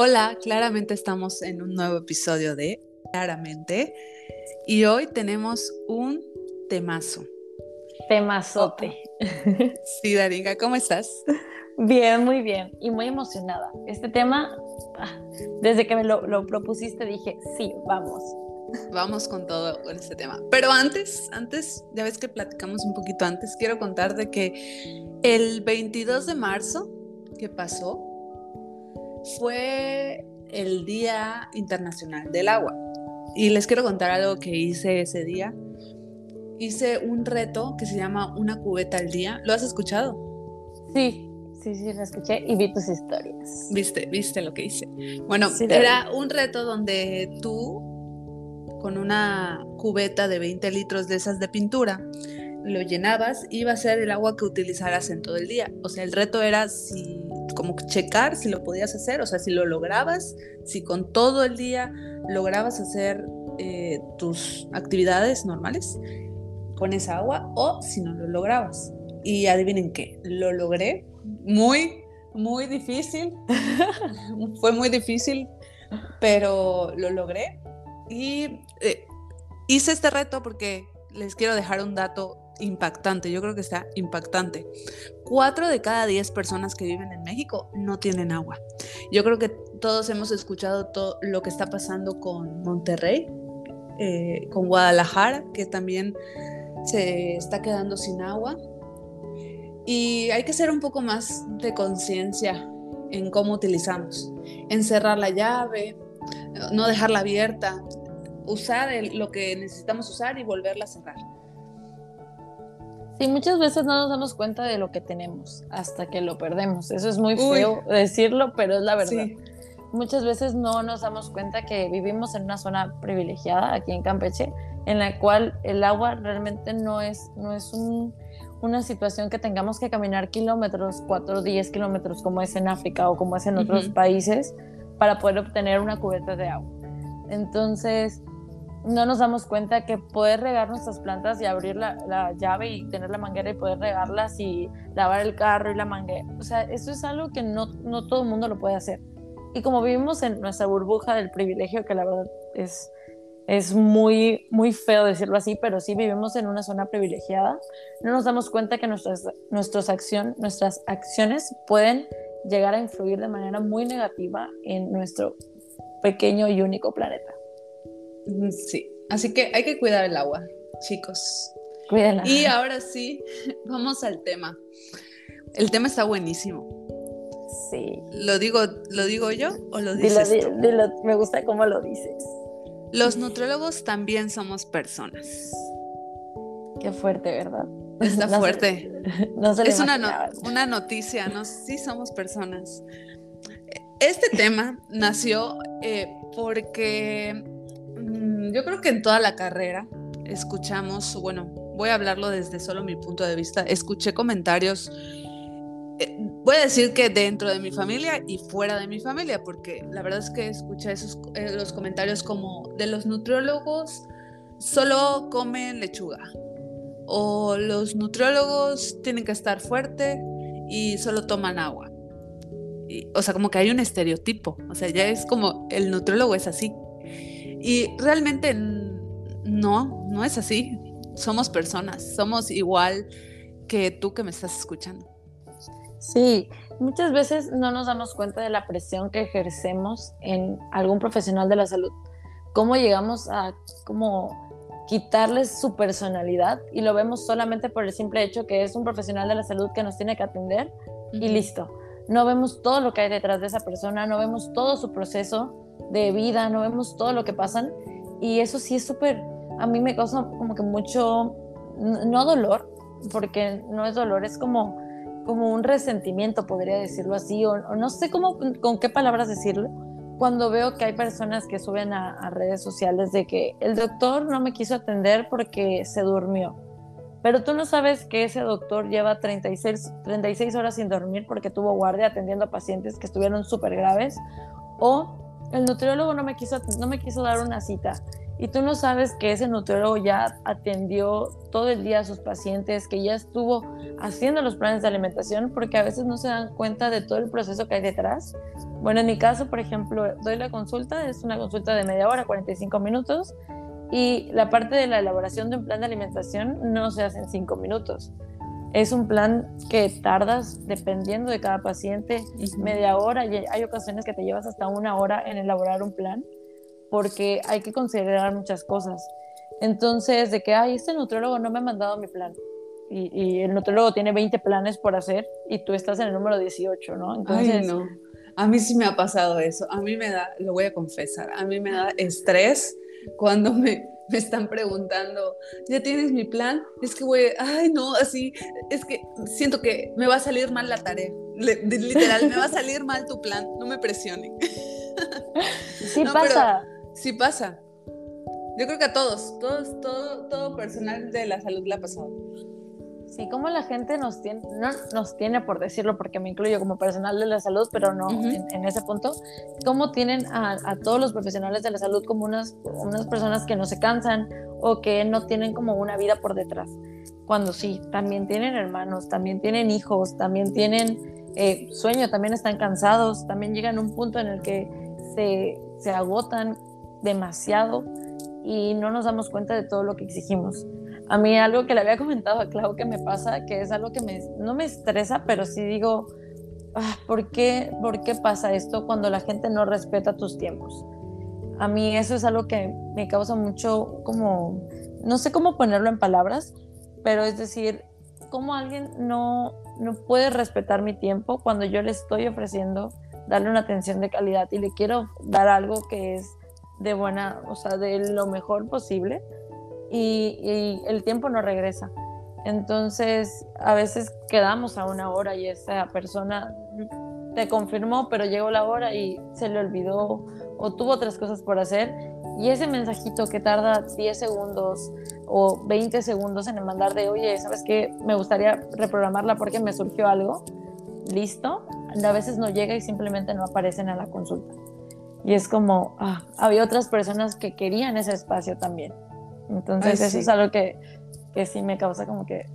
Hola, claramente estamos en un nuevo episodio de Claramente y hoy tenemos un temazo. Temazote. Sí, Daringa, ¿cómo estás? Bien, muy bien y muy emocionada. Este tema, ah, desde que me lo, lo propusiste, dije, sí, vamos. Vamos con todo con este tema. Pero antes, antes, ya ves que platicamos un poquito antes, quiero contarte que el 22 de marzo que pasó fue el Día Internacional del Agua. Y les quiero contar algo que hice ese día. Hice un reto que se llama Una cubeta al día. ¿Lo has escuchado? Sí, sí, sí, lo escuché y vi tus historias. ¿Viste, viste lo que hice? Bueno, era un reto donde tú, con una cubeta de 20 litros de esas de pintura, lo llenabas, iba a ser el agua que utilizaras en todo el día. O sea, el reto era si, como checar si lo podías hacer, o sea, si lo lograbas, si con todo el día lograbas hacer eh, tus actividades normales con esa agua o si no lo lograbas. Y adivinen qué, lo logré. Muy, muy difícil. Fue muy difícil, pero lo logré. Y eh, hice este reto porque les quiero dejar un dato impactante, yo creo que está impactante. Cuatro de cada diez personas que viven en México no tienen agua. Yo creo que todos hemos escuchado todo lo que está pasando con Monterrey, eh, con Guadalajara, que también se está quedando sin agua. Y hay que ser un poco más de conciencia en cómo utilizamos. Encerrar la llave, no dejarla abierta, usar lo que necesitamos usar y volverla a cerrar. Sí, muchas veces no nos damos cuenta de lo que tenemos hasta que lo perdemos. Eso es muy feo decirlo, pero es la verdad. Muchas veces no nos damos cuenta que vivimos en una zona privilegiada aquí en Campeche, en la cual el agua realmente no es, no es una situación que tengamos que caminar kilómetros, 4 o 10 kilómetros como es en África o como es en otros países, para poder obtener una cubeta de agua. Entonces, no nos damos cuenta que poder regar nuestras plantas y abrir la, llave y tener la manguera y poder regarlas y lavar el carro y la manguera, o sea, eso es algo que no, no todo el mundo lo puede hacer. Y como vivimos en nuestra burbuja del privilegio, que la verdad es, es muy, muy feo decirlo así, pero sí vivimos en una zona privilegiada, no nos damos cuenta que nuestras, nuestras, acción, nuestras acciones pueden llegar a influir de manera muy negativa en nuestro pequeño y único planeta. Sí, así que hay que cuidar el agua, chicos. Cuídenla. Y ahora sí, vamos al tema. El tema está buenísimo. Sí. ¿Lo digo, ¿lo digo yo o lo dices me gusta cómo lo dices. Los nutriólogos también somos personas. Qué fuerte, ¿verdad? Está fuerte. es una, una noticia, ¿no? Sí somos personas. Este tema nació eh, porque yo creo que en toda la carrera escuchamos, bueno, voy a hablarlo desde solo mi punto de vista, escuché comentarios, eh, voy a decir que dentro de mi familia y fuera de mi familia, porque la verdad es que escuché esos eh, los comentarios como de los nutriólogos solo comen lechuga o los nutriólogos tienen que estar fuerte y solo toman agua. o sea, como que hay un estereotipo, o sea, ya es como el nutriólogo es así. Y realmente no, no es así. Somos personas, somos igual que tú que me estás escuchando. Sí, muchas veces no nos damos cuenta de la presión que ejercemos en algún profesional de la salud. Cómo llegamos a como quitarles su personalidad y lo vemos solamente por el simple hecho que es un profesional de la salud que nos tiene que atender y listo. No vemos todo lo que hay detrás de esa persona, no vemos todo su proceso de vida, no vemos todo lo que pasan y eso sí es súper, a mí me causa como que mucho, no dolor, porque no es dolor, es como, como un resentimiento, podría decirlo así, o, no sé cómo, con qué palabras decirlo, cuando veo que hay personas que suben a, redes sociales de que el doctor no me quiso atender porque se durmió. Pero tú no sabes que ese doctor lleva 36, 36 horas sin dormir porque tuvo guardia atendiendo a pacientes que estuvieron súper graves. O el nutriólogo no me quiso, no me quiso dar una cita y tú no sabes que ese nutriólogo ya atendió todo el día a sus pacientes, que ya estuvo haciendo los planes de alimentación, porque a veces no se dan cuenta de todo el proceso que hay detrás. Bueno, en mi caso, por ejemplo, doy la consulta, es una consulta de media hora, 45 minutos, y la parte de la elaboración de un plan de alimentación no se hace en 5 minutos. Es un plan que tardas, dependiendo de cada paciente, media hora, y hay ocasiones que te llevas hasta una hora en elaborar un plan porque hay que considerar muchas cosas. Entonces, de que, ay, este nutriólogo no me ha mandado mi plan. Y, el nutriólogo tiene 20 planes por hacer y tú estás en el número 18, ¿no? Entonces, ay, no. A mí sí me ha pasado eso. A mí me da, lo voy a confesar, a mí me da estrés cuando me, me están preguntando, ¿ya tienes mi plan? Es que, güey, ay, no, así, es que siento que me va a salir mal la tarea. literal, me va a salir mal tu plan, no me presionen. Sí pasa. Sí pasa. Yo creo que a todos, todos, todo, todo personal de la salud le ha pasado. Sí, como la gente nos tiene, no nos tiene por decirlo, porque me incluyo como personal de la salud, pero no en, ese punto, cómo tienen a, todos los profesionales de la salud como unas, unas personas que no se cansan o que no tienen como una vida por detrás. Cuando sí, también tienen hermanos, también tienen hijos, también tienen eh, sueño, también están cansados, también llegan a un punto en el que se, se agotan demasiado y no nos damos cuenta de todo lo que exigimos. A mí algo que le había comentado a Clau que me pasa, que es algo que no me estresa, pero sí digo, ah, ¿por, qué, ¿por qué pasa esto cuando la gente no respeta tus tiempos? A mí eso es algo que me causa mucho como, no sé cómo ponerlo en palabras, pero es decir, ¿cómo alguien no, no puede respetar mi tiempo cuando yo le estoy ofreciendo darle una atención de calidad y le quiero dar algo que es de buena, o sea, de lo mejor posible y, el tiempo no regresa. Entonces, a veces quedamos a una hora y esa persona te confirmó, pero llegó la hora y se le olvidó o tuvo otras cosas por hacer. Y ese mensajito que tarda 10 segundos o 20 segundos en mandar de, oye, ¿sabes qué? Me gustaría reprogramarla porque me surgió algo. Listo, a veces no llega y simplemente no aparecen a la consulta. Y es como, ah, había otras personas que querían ese espacio también. Entonces eso es algo que, que, sí me causa como que,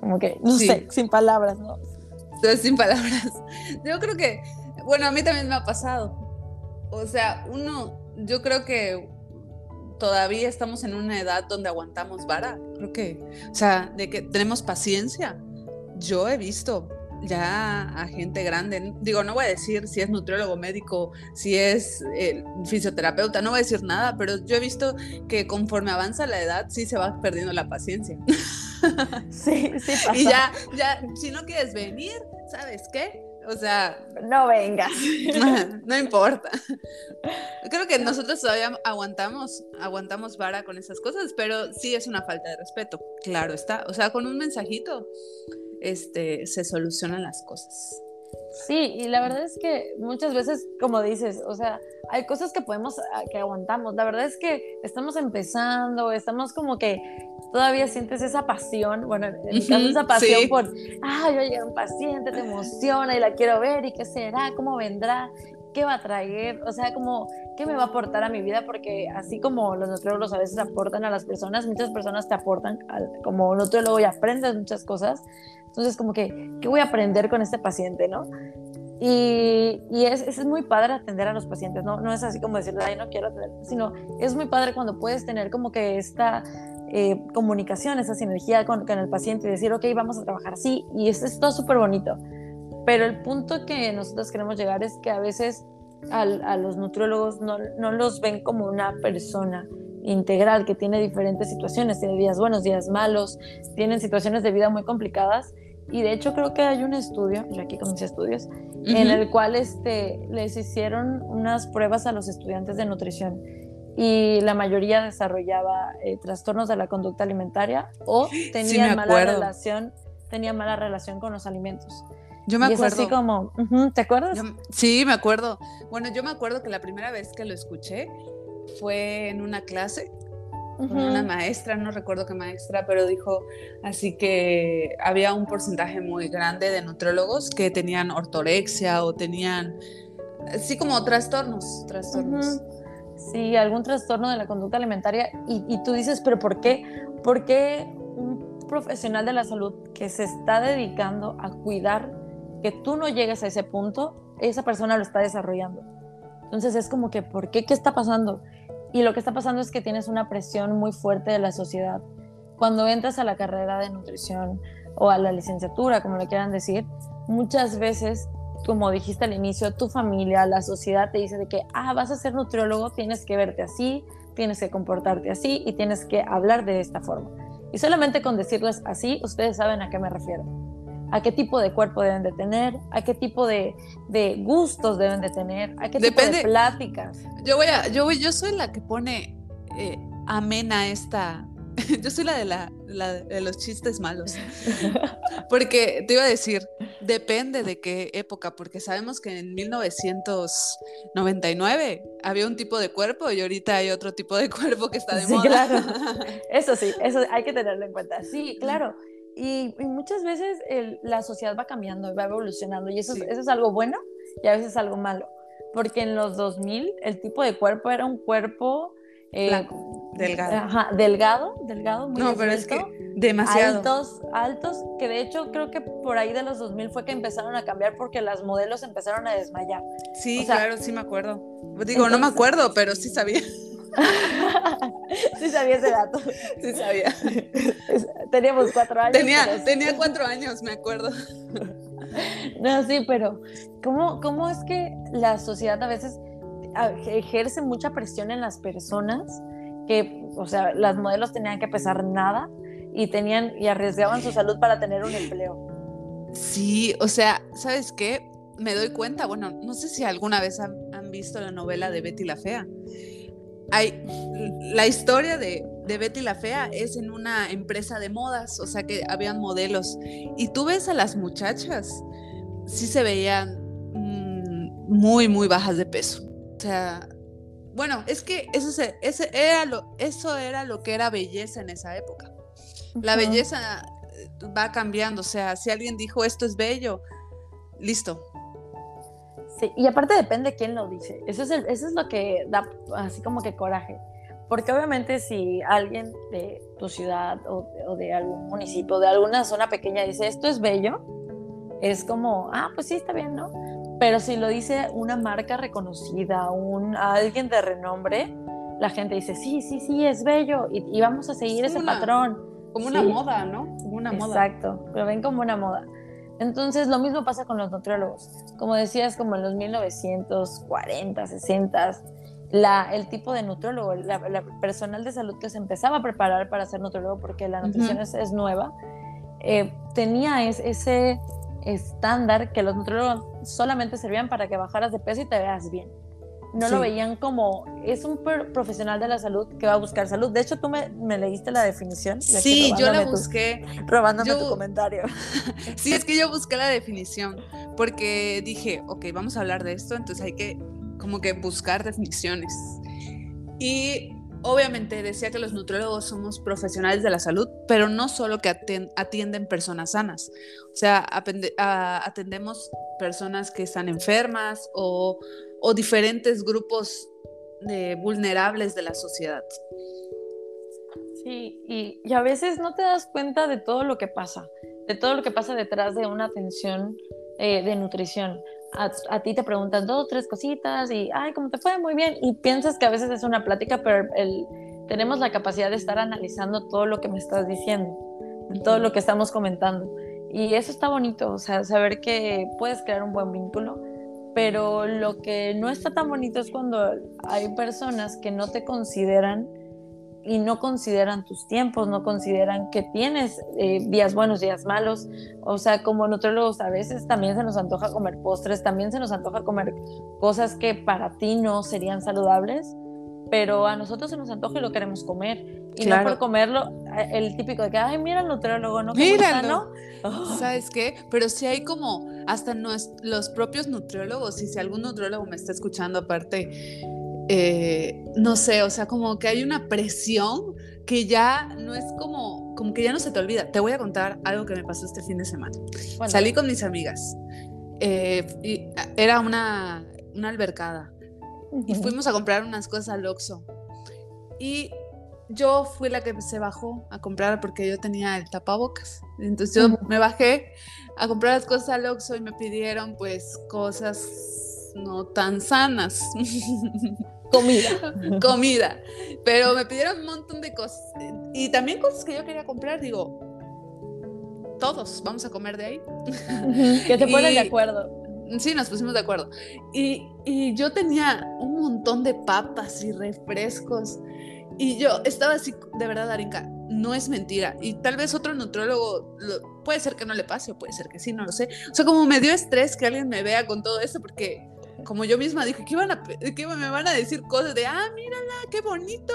como que, no sé, sin palabras, ¿no? sin palabras. Yo creo que, bueno, a mí también me ha pasado. O sea, uno, yo creo que todavía estamos en una edad donde aguantamos vara. Creo que, o sea, de que tenemos paciencia. Yo he visto ya a gente grande, digo, no voy a decir si es nutriólogo médico, si es eh, fisioterapeuta, no voy a decir nada, pero yo he visto que conforme avanza la edad sí se va perdiendo la paciencia. Sí, sí pasa. Y ya, ya, si no quieres venir, ¿sabes qué? O sea, no vengas. No importa. Creo que nosotros todavía aguantamos, aguantamos vara con esas cosas, pero sí es una falta de respeto. Claro está. O sea, con un mensajito este, se solucionan las cosas. Sí, y la verdad es que muchas veces, como dices, o sea, hay cosas que podemos, ah, que aguantamos. La verdad es que estamos empezando, estamos como que todavía sientes esa pasión, bueno, en mi caso esa pasión por, ah, yo llegué un paciente, te emociona y la quiero ver y qué será, cómo vendrá qué va a traer, o sea, como qué me va a aportar a mi vida, porque así como los nutriólogos a veces aportan a las personas, muchas personas te aportan como nutriólogo y aprendes muchas cosas, entonces como que, ¿qué voy a aprender con este paciente, no? Y, y es, es, muy padre atender a los pacientes, ¿no? No es así como decirle, ay, no quiero atender, sino es muy padre cuando puedes tener como que esta eh, comunicación, esa sinergia con, con, el paciente y decir, ok, vamos a trabajar así, y esto es todo súper bonito. Pero el punto que nosotros queremos llegar es que a veces a, los nutriólogos no, no, los ven como una persona integral que tiene diferentes situaciones, tiene días buenos, días malos, tienen situaciones de vida muy complicadas. Y de hecho creo que hay un estudio, yo aquí conocí estudios, en el cual este, les hicieron unas pruebas a los estudiantes de nutrición y la mayoría desarrollaba eh, trastornos de la conducta alimentaria o tenía mala relación tenía mala relación con los alimentos. Yo me acuerdo. así como, ¿te acuerdas? sí, me acuerdo. Bueno, yo me acuerdo que la primera vez que lo escuché fue en una clase con una maestra, no recuerdo qué maestra, pero dijo así que había un porcentaje muy grande de nutrólogos que tenían ortorexia o tenían así como trastornos, trastornos. Sí, algún trastorno de la conducta alimentaria y, y tú dices, pero ¿por qué? ¿Por qué un profesional de la salud que se está dedicando a cuidar que tú no llegues a ese punto, esa persona lo está desarrollando? Entonces es como que, ¿por qué? ¿Qué está pasando? Y lo que está pasando es que tienes una presión muy fuerte de la sociedad. Cuando entras a la carrera de nutrición o a la licenciatura, como le quieran decir, muchas veces, como dijiste al inicio, tu familia, la sociedad te dice de que, ah, vas a ser nutriólogo, tienes que verte así, tienes que comportarte así y tienes que hablar de esta forma. Y solamente con decirles así, ustedes saben a qué me refiero. A qué tipo de cuerpo deben de tener, a qué tipo de, de gustos deben de tener, a qué tipo de pláticas. Yo voy a, yo voy, yo soy la que pone eh, amena esta, yo soy la de, la, de los chistes malos. Porque te iba a decir, depende de qué época, porque sabemos que en 1999 había un tipo de cuerpo y ahorita hay otro tipo de cuerpo que está de sí, moda. Claro. Eso sí, eso hay que tenerlo en cuenta. Sí, claro. Y, muchas veces la sociedad va cambiando, va evolucionando y eso, eso es algo bueno y a veces algo malo. Porque en los 2000 el tipo de cuerpo era un cuerpo eh, delgado. Ajá, delgado, delgado, muy No, pero es que demasiado. Altos, altos, que de hecho creo que por ahí de los 2000 fue que empezaron a cambiar porque las modelos empezaron a desmayar. Sí, claro, sí me acuerdo. Digo, no me acuerdo, pero sí sabía. sí sabía ese dato. Sí sabía. Teníamos cuatro años. Tenía, tenía cuatro años, me acuerdo. No, sí, pero ¿cómo, ¿cómo es que la sociedad a veces ejerce mucha presión en las personas que, o sea, las modelos tenían que pesar nada y tenían y arriesgaban su salud para tener un empleo. Sí, o sea, ¿sabes qué? Me doy cuenta, bueno, no sé si alguna vez han, visto la novela de Betty la Fea. Hay, la historia de, de, Betty la Fea es en una empresa de modas, o sea que habían modelos. Y tú ves a las muchachas, sí se veían mm, muy, muy bajas de peso. O sea, bueno, es que eso, se, ese era lo, eso era lo que era belleza en esa época. La belleza eh, va cambiando, o sea, si alguien dijo esto es bello, listo. Sí, y aparte depende quién lo dice. Eso es, eso es lo que da así como que coraje. Porque obviamente si alguien de tu ciudad o, o, de algún municipio, de alguna zona pequeña dice esto es bello, es como, ah, pues sí, está bien, ¿no? Pero si lo dice una marca reconocida, un, alguien de renombre, la gente dice, sí, sí, sí, es bello y, vamos a seguir ese patrón. Como una moda, ¿no? Como una moda. Exacto, lo ven como una moda. Entonces, lo mismo pasa con los nutriólogos. Como decías, como en los 1940, 60, la, el tipo de nutriólogo, la, personal de salud que se empezaba a preparar para ser nutriólogo, porque la nutrición es, nueva, eh, tenía ese estándar que los nutriólogos solamente servían para que bajaras de peso y te veas bien. No lo veían como, es un profesional de la salud que va a buscar salud. De hecho, tú me, leíste la definición. sí, yo la busqué. robándome tu comentario. sí, es que yo busqué la definición porque dije, ok, vamos a hablar de esto, entonces hay que como que buscar definiciones. Y Obviamente decía que los nutriólogos somos profesionales de la salud, pero no solo que atienden personas sanas, o sea, atendemos personas que están enfermas o, diferentes grupos de vulnerables de la sociedad. Sí, y, a veces no te das cuenta de todo lo que pasa, de todo lo que pasa detrás de una atención eh, de nutrición a, ti te preguntan dos o tres cositas y, ay, ¿cómo te fue? Muy bien. Y piensas que a veces es una plática, pero el, tenemos la capacidad de estar analizando todo lo que me estás diciendo, todo lo que estamos comentando. Y eso está bonito, o sea, saber que puedes crear un buen vínculo, pero lo que no está tan bonito es cuando hay personas que no te consideran y no consideran tus tiempos, no consideran que tienes eh, días buenos, días malos. O sea, como nutrólogos a veces también se nos antoja comer postres, también se nos antoja comer cosas que para ti no serían saludables, pero a nosotros se nos antoja y lo queremos comer. Y no por comerlo, el típico de que, ay, mira el nutriólogo, ¿no? Míralo. ¿no? ¿Sabes qué? Pero si hay como hasta los propios nutriólogos, y si algún nutriólogo me está escuchando aparte, eh, no sé, o sea, como que hay una presión que ya no es como, como que ya no se te olvida. Te voy a contar algo que me pasó este fin de semana. Salí con mis amigas. Eh, y era una, una albercada y fuimos a comprar unas cosas al Oxxo. Y yo fui la que se bajó a comprar porque yo tenía el tapabocas. Entonces yo me bajé a comprar las cosas al Oxxo y me pidieron pues cosas no tan sanas. Comida. Comida. Pero me pidieron un montón de cosas. Y también cosas que yo quería comprar, digo, todos vamos a comer de ahí. que te ponen de acuerdo. Sí, nos pusimos de acuerdo. Y, y yo tenía un montón de papas y refrescos. Y yo estaba así, de verdad, Arinka, no es mentira. Y tal vez otro nutriólogo, puede ser que no le pase, o puede ser que sí, no lo sé. O sea, como me dio estrés que alguien me vea con todo esto, porque como yo misma dije, ¿qué, van a, qué me van a decir cosas de, ah, mírala, qué bonito,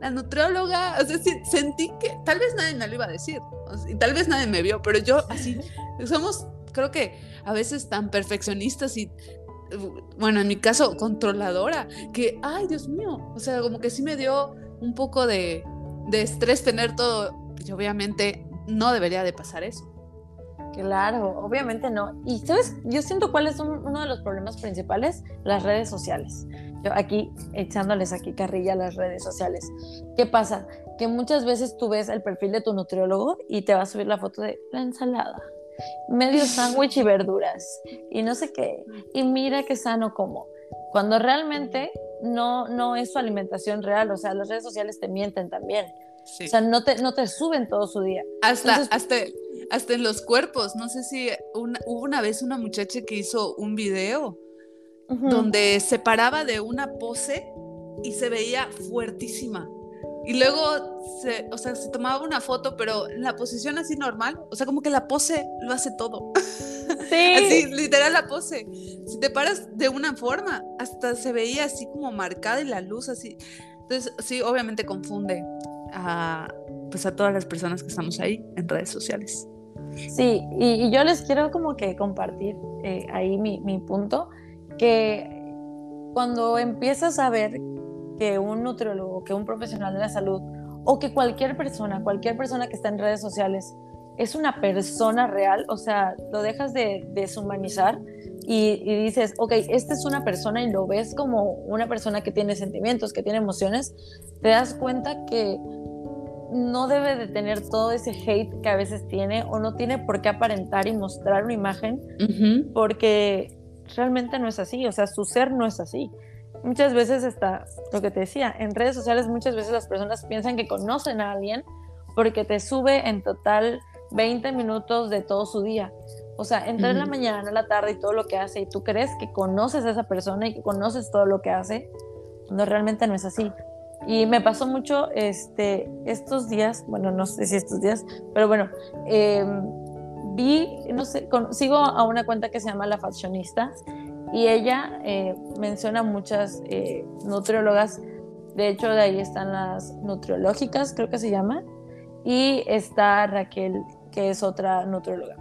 la nutrióloga? O sea, sentí que tal vez nadie me lo iba a decir, y tal vez nadie me vio, pero yo así, somos, creo que a veces tan perfeccionistas y, bueno, en mi caso, controladora, que, ay, Dios mío, o sea, como que sí me dio un poco de, estrés tener todo, y obviamente no debería de pasar eso. Claro, obviamente no. Y sabes, yo siento cuál es uno de los problemas principales, las redes sociales. Yo aquí echándoles aquí carrilla a las redes sociales. ¿Qué pasa? Que muchas veces tú ves el perfil de tu nutriólogo y te va a subir la foto de la ensalada, medio sándwich y verduras y no sé qué. Y mira qué sano como. Cuando realmente no, no es su alimentación real, o sea, las redes sociales te mienten también. O sea, no te, no te suben todo su día. Hasta, hasta, hasta en los cuerpos. No sé si hubo una vez una muchacha que hizo un video donde se paraba de una pose y se veía fuertísima. Y luego, se, o sea, se tomaba una foto, pero en la posición así normal, o sea, como que la pose lo hace todo. Sí. así, literal la pose. Si te paras de una forma, hasta se veía así como marcada y la luz así. Entonces, sí, obviamente confunde a, pues a todas las personas que estamos ahí en redes sociales. Sí, y, yo les quiero como que compartir eh, ahí mi, mi, punto, que cuando empiezas a ver que un nutriólogo, que un profesional de la salud, o que cualquier persona, cualquier persona que está en redes sociales, es una persona real, o sea, lo dejas de deshumanizar y, y, dices, ok, esta es una persona y lo ves como una persona que tiene sentimientos, que tiene emociones, te das cuenta que no debe de tener todo ese hate que a veces tiene o no tiene por qué aparentar y mostrar una imagen porque realmente no es así, o sea, su ser no es así. Muchas veces está, lo que te decía, en redes sociales muchas veces las personas piensan que conocen a alguien porque te sube en total 20 minutos de todo su día. O sea, entra en la mañana, la tarde y todo lo que hace y tú crees que conoces a esa persona y que conoces todo lo que hace, cuando realmente no es así. Y me pasó mucho este, estos días, bueno, no sé si estos días, pero bueno, em, vi, no sé, sigo a una cuenta que se llama La Fashionista y ella eh, menciona muchas eh, nutriólogas, de hecho de ahí están las nutriológicas, creo que se llama, y está Raquel, que es otra nutrióloga.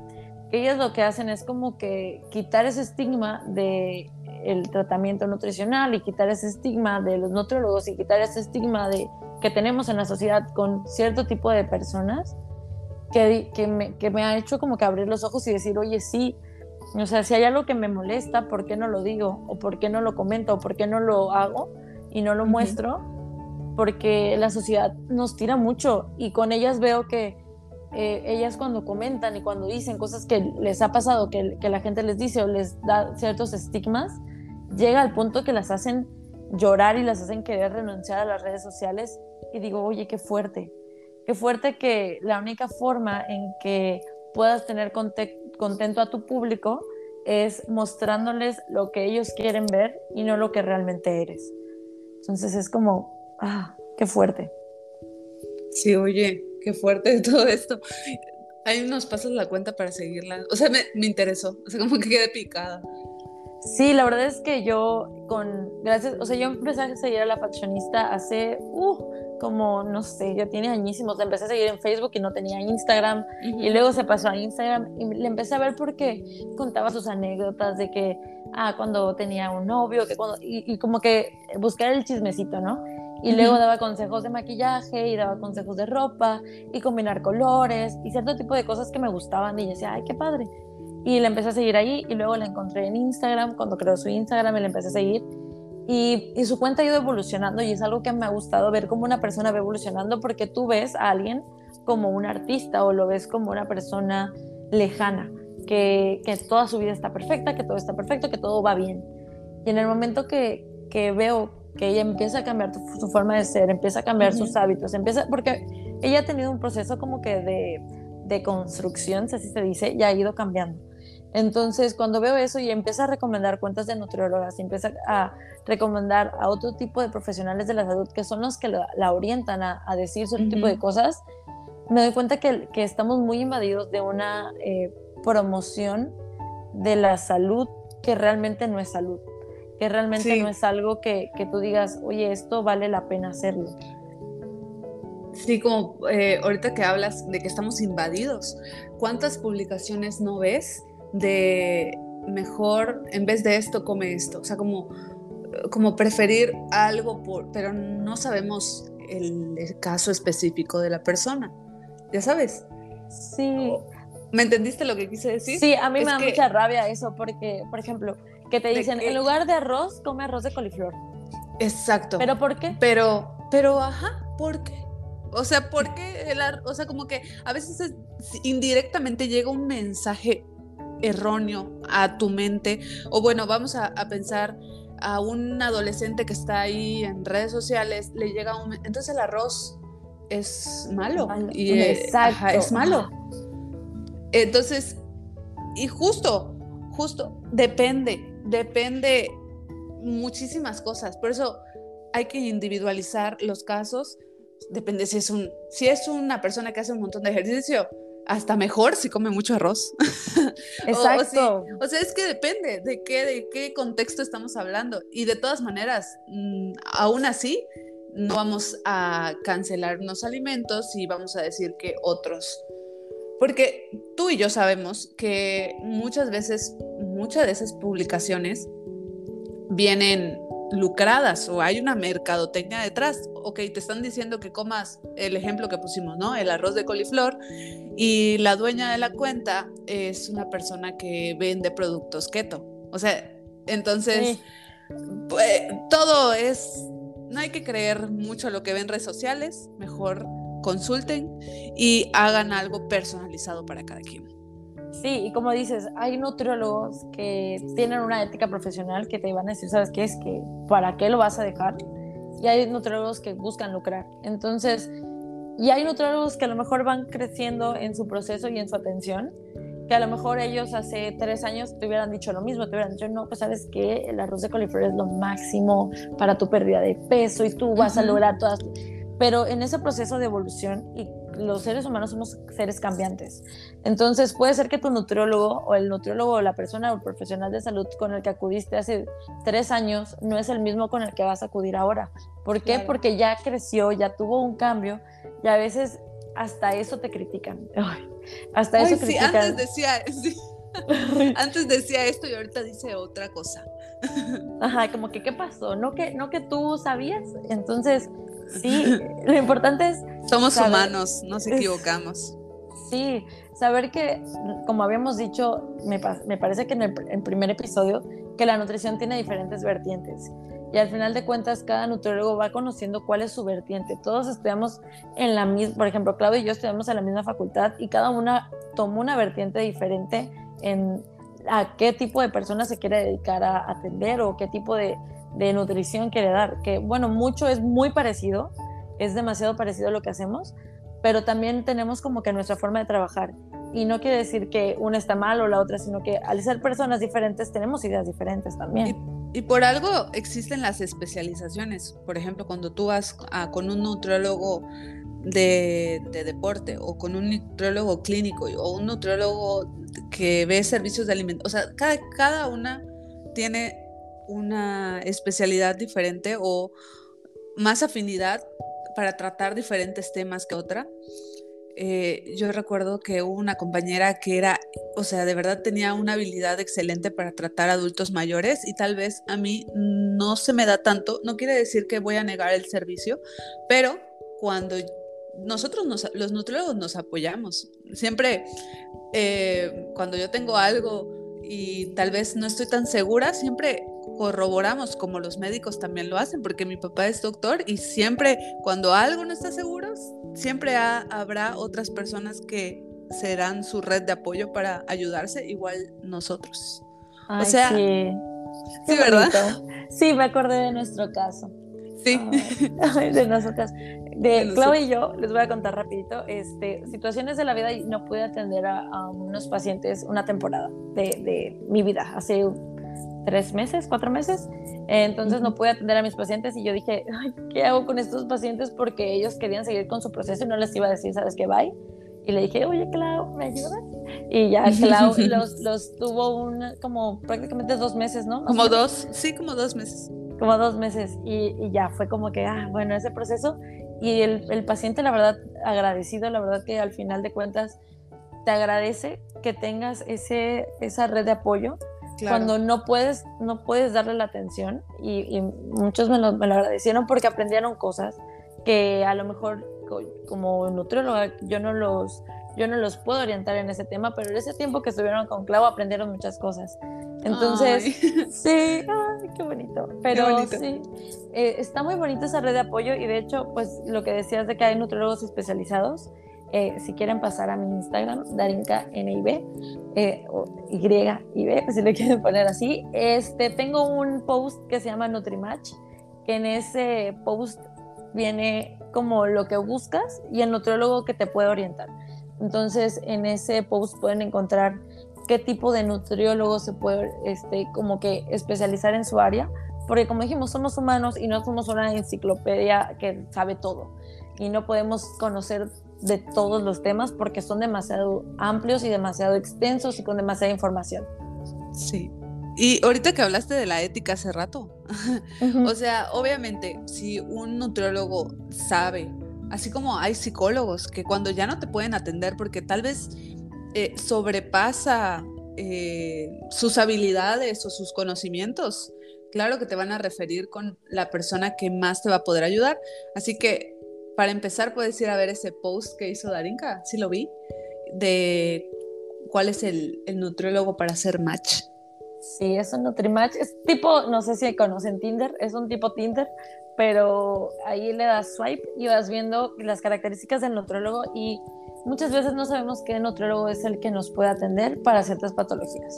Ellas lo que hacen es como que quitar ese estigma de el tratamiento nutricional y quitar ese estigma de los nutriólogos y quitar ese estigma de, que tenemos en la sociedad con cierto tipo de personas que, que, me, que me ha hecho como que abrir los ojos y decir, oye, sí, o sea, si hay algo que me molesta, ¿por qué no lo digo? ¿O por qué no lo comento? ¿O por qué no lo hago y no lo muestro? Porque la sociedad nos tira mucho y con ellas veo que eh, ellas cuando comentan y cuando dicen cosas que les ha pasado, que, que, la gente les dice o les da ciertos estigmas, llega al punto que las hacen llorar y las hacen querer renunciar a las redes sociales y digo, oye, qué fuerte, qué fuerte que la única forma en que puedas tener contento a tu público es mostrándoles lo que ellos quieren ver y no lo que realmente eres. Entonces es como, ah, qué fuerte. Sí, oye, qué fuerte todo esto. Hay unos pasos la cuenta para seguirla. O sea, me, me interesó. O sea, como que quedé picada. Sí, la verdad es que yo con, gracias, o sea, yo empecé a seguir a la faccionista hace, uh, como, no sé, ya tiene añísimos, la empecé a seguir en Facebook y no tenía Instagram, y luego se pasó a Instagram y le empecé a ver porque contaba sus anécdotas de que, ah, cuando tenía un novio, que cuando, y, como que buscar el chismecito, ¿no? Y luego daba consejos de maquillaje y daba consejos de ropa y combinar colores y cierto tipo de cosas que me gustaban y yo decía, ay, qué padre. Y la empecé a seguir ahí y luego la encontré en Instagram, cuando creó su Instagram y la empecé a seguir. Y, y, su cuenta ha ido evolucionando y es algo que me ha gustado ver cómo una persona va evolucionando porque tú ves a alguien como un artista o lo ves como una persona lejana, que, que toda su vida está perfecta, que todo está perfecto, que todo va bien. Y en el momento que, que veo que ella empieza a cambiar su forma de ser, empieza a cambiar sus hábitos, empieza, porque ella ha tenido un proceso como que de, de construcción, si así se dice, y ha ido cambiando. Entonces, cuando veo eso y empieza a recomendar cuentas de nutriólogas, y empieza a recomendar a otro tipo de profesionales de la salud que son los que la, orientan a, decir cierto tipo de cosas, me doy cuenta que, que estamos muy invadidos de una eh, promoción de la salud que realmente no es salud, que realmente no es algo que, que, tú digas, oye, esto vale la pena hacerlo. Sí, como eh, ahorita que hablas de que estamos invadidos, ¿cuántas publicaciones no ves de mejor, en vez de esto, come esto? O sea, como, como preferir algo, por, pero no sabemos el, caso específico de la persona, ya sabes. Sí. ¿Me entendiste lo que quise decir? Sí, a mí me da mucha rabia eso, porque, por ejemplo, que te dicen, en lugar de arroz, come arroz de coliflor. Exacto. ¿Pero por qué? Pero, pero, ajá, ¿por qué? O sea, porque el o sea, como que a veces indirectamente llega un mensaje erróneo a tu mente. O bueno, vamos a, pensar a un adolescente que está ahí en redes sociales, le llega un... Entonces el arroz es malo. Y, eh, es malo. Entonces, y justo, justo, depende, depende muchísimas cosas. Por eso hay que individualizar los casos depende si es un, si es una persona que hace un montón de ejercicio, hasta mejor si come mucho arroz. Exacto. o, sea, es que depende de qué, de qué contexto estamos hablando. Y de todas maneras, mm, aún así, no vamos a cancelar unos alimentos y vamos a decir que otros. Porque tú y yo sabemos que muchas veces, muchas de esas publicaciones vienen lucradas o hay una mercadotecnia detrás. Ok, te están diciendo que comas el ejemplo que pusimos, ¿no? El arroz de coliflor y la dueña de la cuenta es una persona que vende productos keto. O sea, entonces, pues, todo es, no hay que creer mucho lo que ven en redes sociales, mejor consulten y hagan algo personalizado para cada quien. Sí, y como dices, hay nutriólogos que tienen una ética profesional que te van a decir, ¿sabes qué? Es que, ¿para qué lo vas a dejar? Y hay nutriólogos que buscan lucrar. Entonces, y hay nutriólogos que a lo mejor van creciendo en su proceso y en su atención, que a lo mejor ellos hace tres años te hubieran dicho lo mismo, te hubieran dicho, no, pues sabes que el arroz de coliflor es lo máximo para tu pérdida de peso y tú vas a lograr todas. Pero en ese proceso de evolución y los seres humanos somos seres cambiantes. Entonces puede ser que tu nutriólogo o el nutriólogo o la persona o el profesional de salud con el que acudiste hace tres años no es el mismo con el que vas a acudir ahora. ¿Por qué? Porque ya creció, ya tuvo un cambio y a veces hasta eso te critican. hasta eso sí, Antes decía, antes decía esto y ahorita dice otra cosa. Ajá, como que qué pasó, no que no que tú sabías. Entonces, Sí, lo importante es... Somos humanos, nos equivocamos. Sí, saber que, como habíamos dicho, me, parece que en el primer episodio, que la nutrición tiene diferentes vertientes. Y al final de cuentas, cada nutriólogo va conociendo cuál es su vertiente. Todos estudiamos en la misma, por ejemplo, Claudio y yo estudiamos en la misma facultad y cada una tomó una vertiente diferente en a qué tipo de persona se quiere dedicar a atender o qué tipo de, de nutrición quiere dar, que bueno, mucho es muy parecido, es demasiado parecido a lo que hacemos, pero también tenemos como que nuestra forma de trabajar. Y no quiere decir que una está mal o la otra, sino que al ser personas diferentes tenemos ideas diferentes también. Y, por algo existen las especializaciones. Por ejemplo, cuando tú vas con un nutriólogo de, de, deporte o con un nutriólogo clínico o un nutriólogo que ve servicios de alimentación, o sea, cada, cada una tiene una especialidad diferente o más afinidad para tratar diferentes temas que otra. Eh, yo recuerdo que hubo una compañera que era, o sea, de verdad tenía una habilidad excelente para tratar adultos mayores y tal vez a mí no se me da tanto, no quiere decir que voy a negar el servicio, pero cuando nosotros los nutriólogos nos apoyamos, siempre eh, cuando yo tengo algo y tal vez no estoy tan segura, siempre corroboramos, como los médicos también lo hacen, porque mi papá es doctor y siempre, cuando algo no está seguro, siempre habrá otras personas que serán su red de apoyo para ayudarse, igual nosotros. o sea, sí, sí ¿verdad? Sí, me acordé de nuestro caso. Sí. de nuestro caso. De Chloe y yo, les voy a contar rapidito, este, situaciones de la vida y no pude atender a, unos pacientes una temporada de, de, mi vida, hace tres meses, cuatro meses. Entonces no pude atender a mis pacientes y yo dije, Ay, ¿qué hago con estos pacientes? Porque ellos querían seguir con su proceso y no les iba a decir, ¿sabes qué? Bye. Y le dije, oye, Clau, ¿me ayudas? Y ya Clau los, los tuvo un, como prácticamente dos meses, ¿no? Como dos, sí, como dos meses. Como dos meses. Y, y, ya fue como que, ah, bueno, ese proceso. Y el, el paciente, la verdad, agradecido, la verdad que al final de cuentas te agradece que tengas ese, esa red de apoyo cuando no puedes, no puedes darle la atención y, muchos me lo, me lo, agradecieron porque aprendieron cosas que a lo mejor como nutrióloga yo no los yo no los puedo orientar en ese tema, pero en ese tiempo que estuvieron con Clau aprendieron muchas cosas. Entonces, sí, ay, qué bonito. Pero sí, eh, está muy bonita esa red de apoyo y de hecho, pues lo que decías de que hay nutriólogos especializados, eh, si quieren pasar a mi Instagram, Darinka NIB, eh, YIB, pues si lo quieren poner así, este, tengo un post que se llama Nutrimatch, que en ese post viene como lo que buscas y el nutriólogo que te puede orientar. Entonces, en ese post pueden encontrar qué tipo de nutriólogo se puede este, como que especializar en su área, porque como dijimos, somos humanos y no somos una enciclopedia que sabe todo y no podemos conocer de todos los temas porque son demasiado amplios y demasiado extensos y con demasiada información. Sí, y ahorita que hablaste de la ética hace rato, o sea, obviamente, si un nutriólogo sabe, así como hay psicólogos que cuando ya no te pueden atender porque tal vez eh, sobrepasa eh, sus habilidades o sus conocimientos, claro que te van a referir con la persona que más te va a poder ayudar. Así que, para empezar, puedes ir a ver ese post que hizo Darinka, si lo vi, de cuál es el, el nutriólogo para hacer match. Sí, es un Nutrimatch. Es tipo, no sé si conocen Tinder, es un tipo Tinder, pero ahí le das swipe y vas viendo las características del nutriólogo y muchas veces no sabemos qué nutriólogo es el que nos puede atender para ciertas patologías.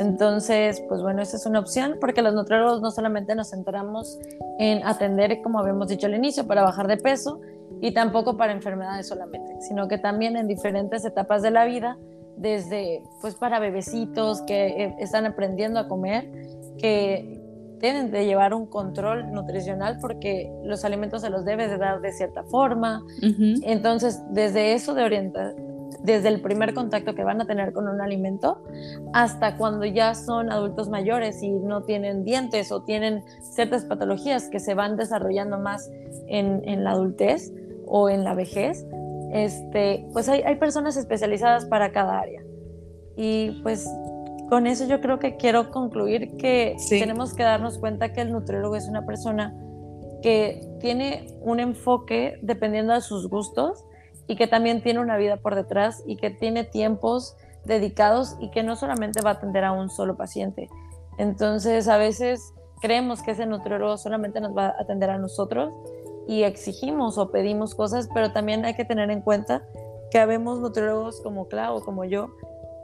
Entonces, pues bueno, esa es una opción porque los nutriólogos no solamente nos centramos en atender, como habíamos dicho al inicio, para bajar de peso y tampoco para enfermedades solamente, sino que también en diferentes etapas de la vida desde pues para bebecitos que eh, están aprendiendo a comer, que tienen de llevar un control nutricional porque los alimentos se los debes de dar de cierta forma. Entonces, desde eso de orientar, desde el primer contacto que van a tener con un alimento hasta cuando ya son adultos mayores y no tienen dientes o tienen ciertas patologías que se van desarrollando más en, en la adultez o en la vejez, este, pues hay, personas especializadas para cada área. Y pues con eso yo creo que quiero concluir que tenemos que darnos cuenta que el nutriólogo es una persona que tiene un enfoque dependiendo de sus gustos y que también tiene una vida por detrás y que tiene tiempos dedicados y que no solamente va a atender a un solo paciente. Entonces a veces creemos que ese nutriólogo solamente nos va a atender a nosotros y exigimos o pedimos cosas, pero también hay que tener en cuenta que habemos nutriólogos como Clau como yo,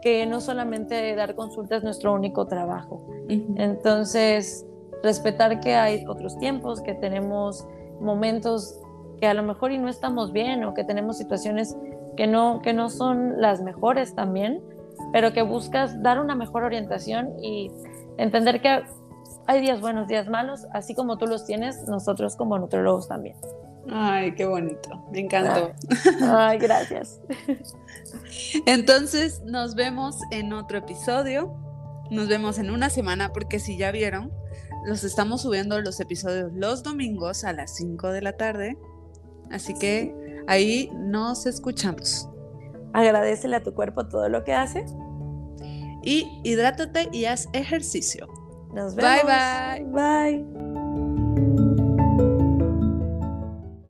que no solamente dar consulta es nuestro único trabajo. Entonces, respetar que hay otros tiempos, que tenemos momentos que a lo mejor y no estamos bien o que tenemos situaciones que no, que no son las mejores también, pero que buscas dar una mejor orientación y entender que hay días buenos, días malos, así como tú los tienes, nosotros como nutrólogos también. Ay, qué bonito, me encantó. Ay, gracias. Entonces, nos vemos en otro episodio. Nos vemos en una semana porque si ya vieron, los estamos subiendo los episodios los domingos a las 5 de la tarde. Así que ahí nos escuchamos. Agradecele a tu cuerpo todo lo que hace. Y hidrátate y haz ejercicio. Nos vemos. Bye bye. Bye.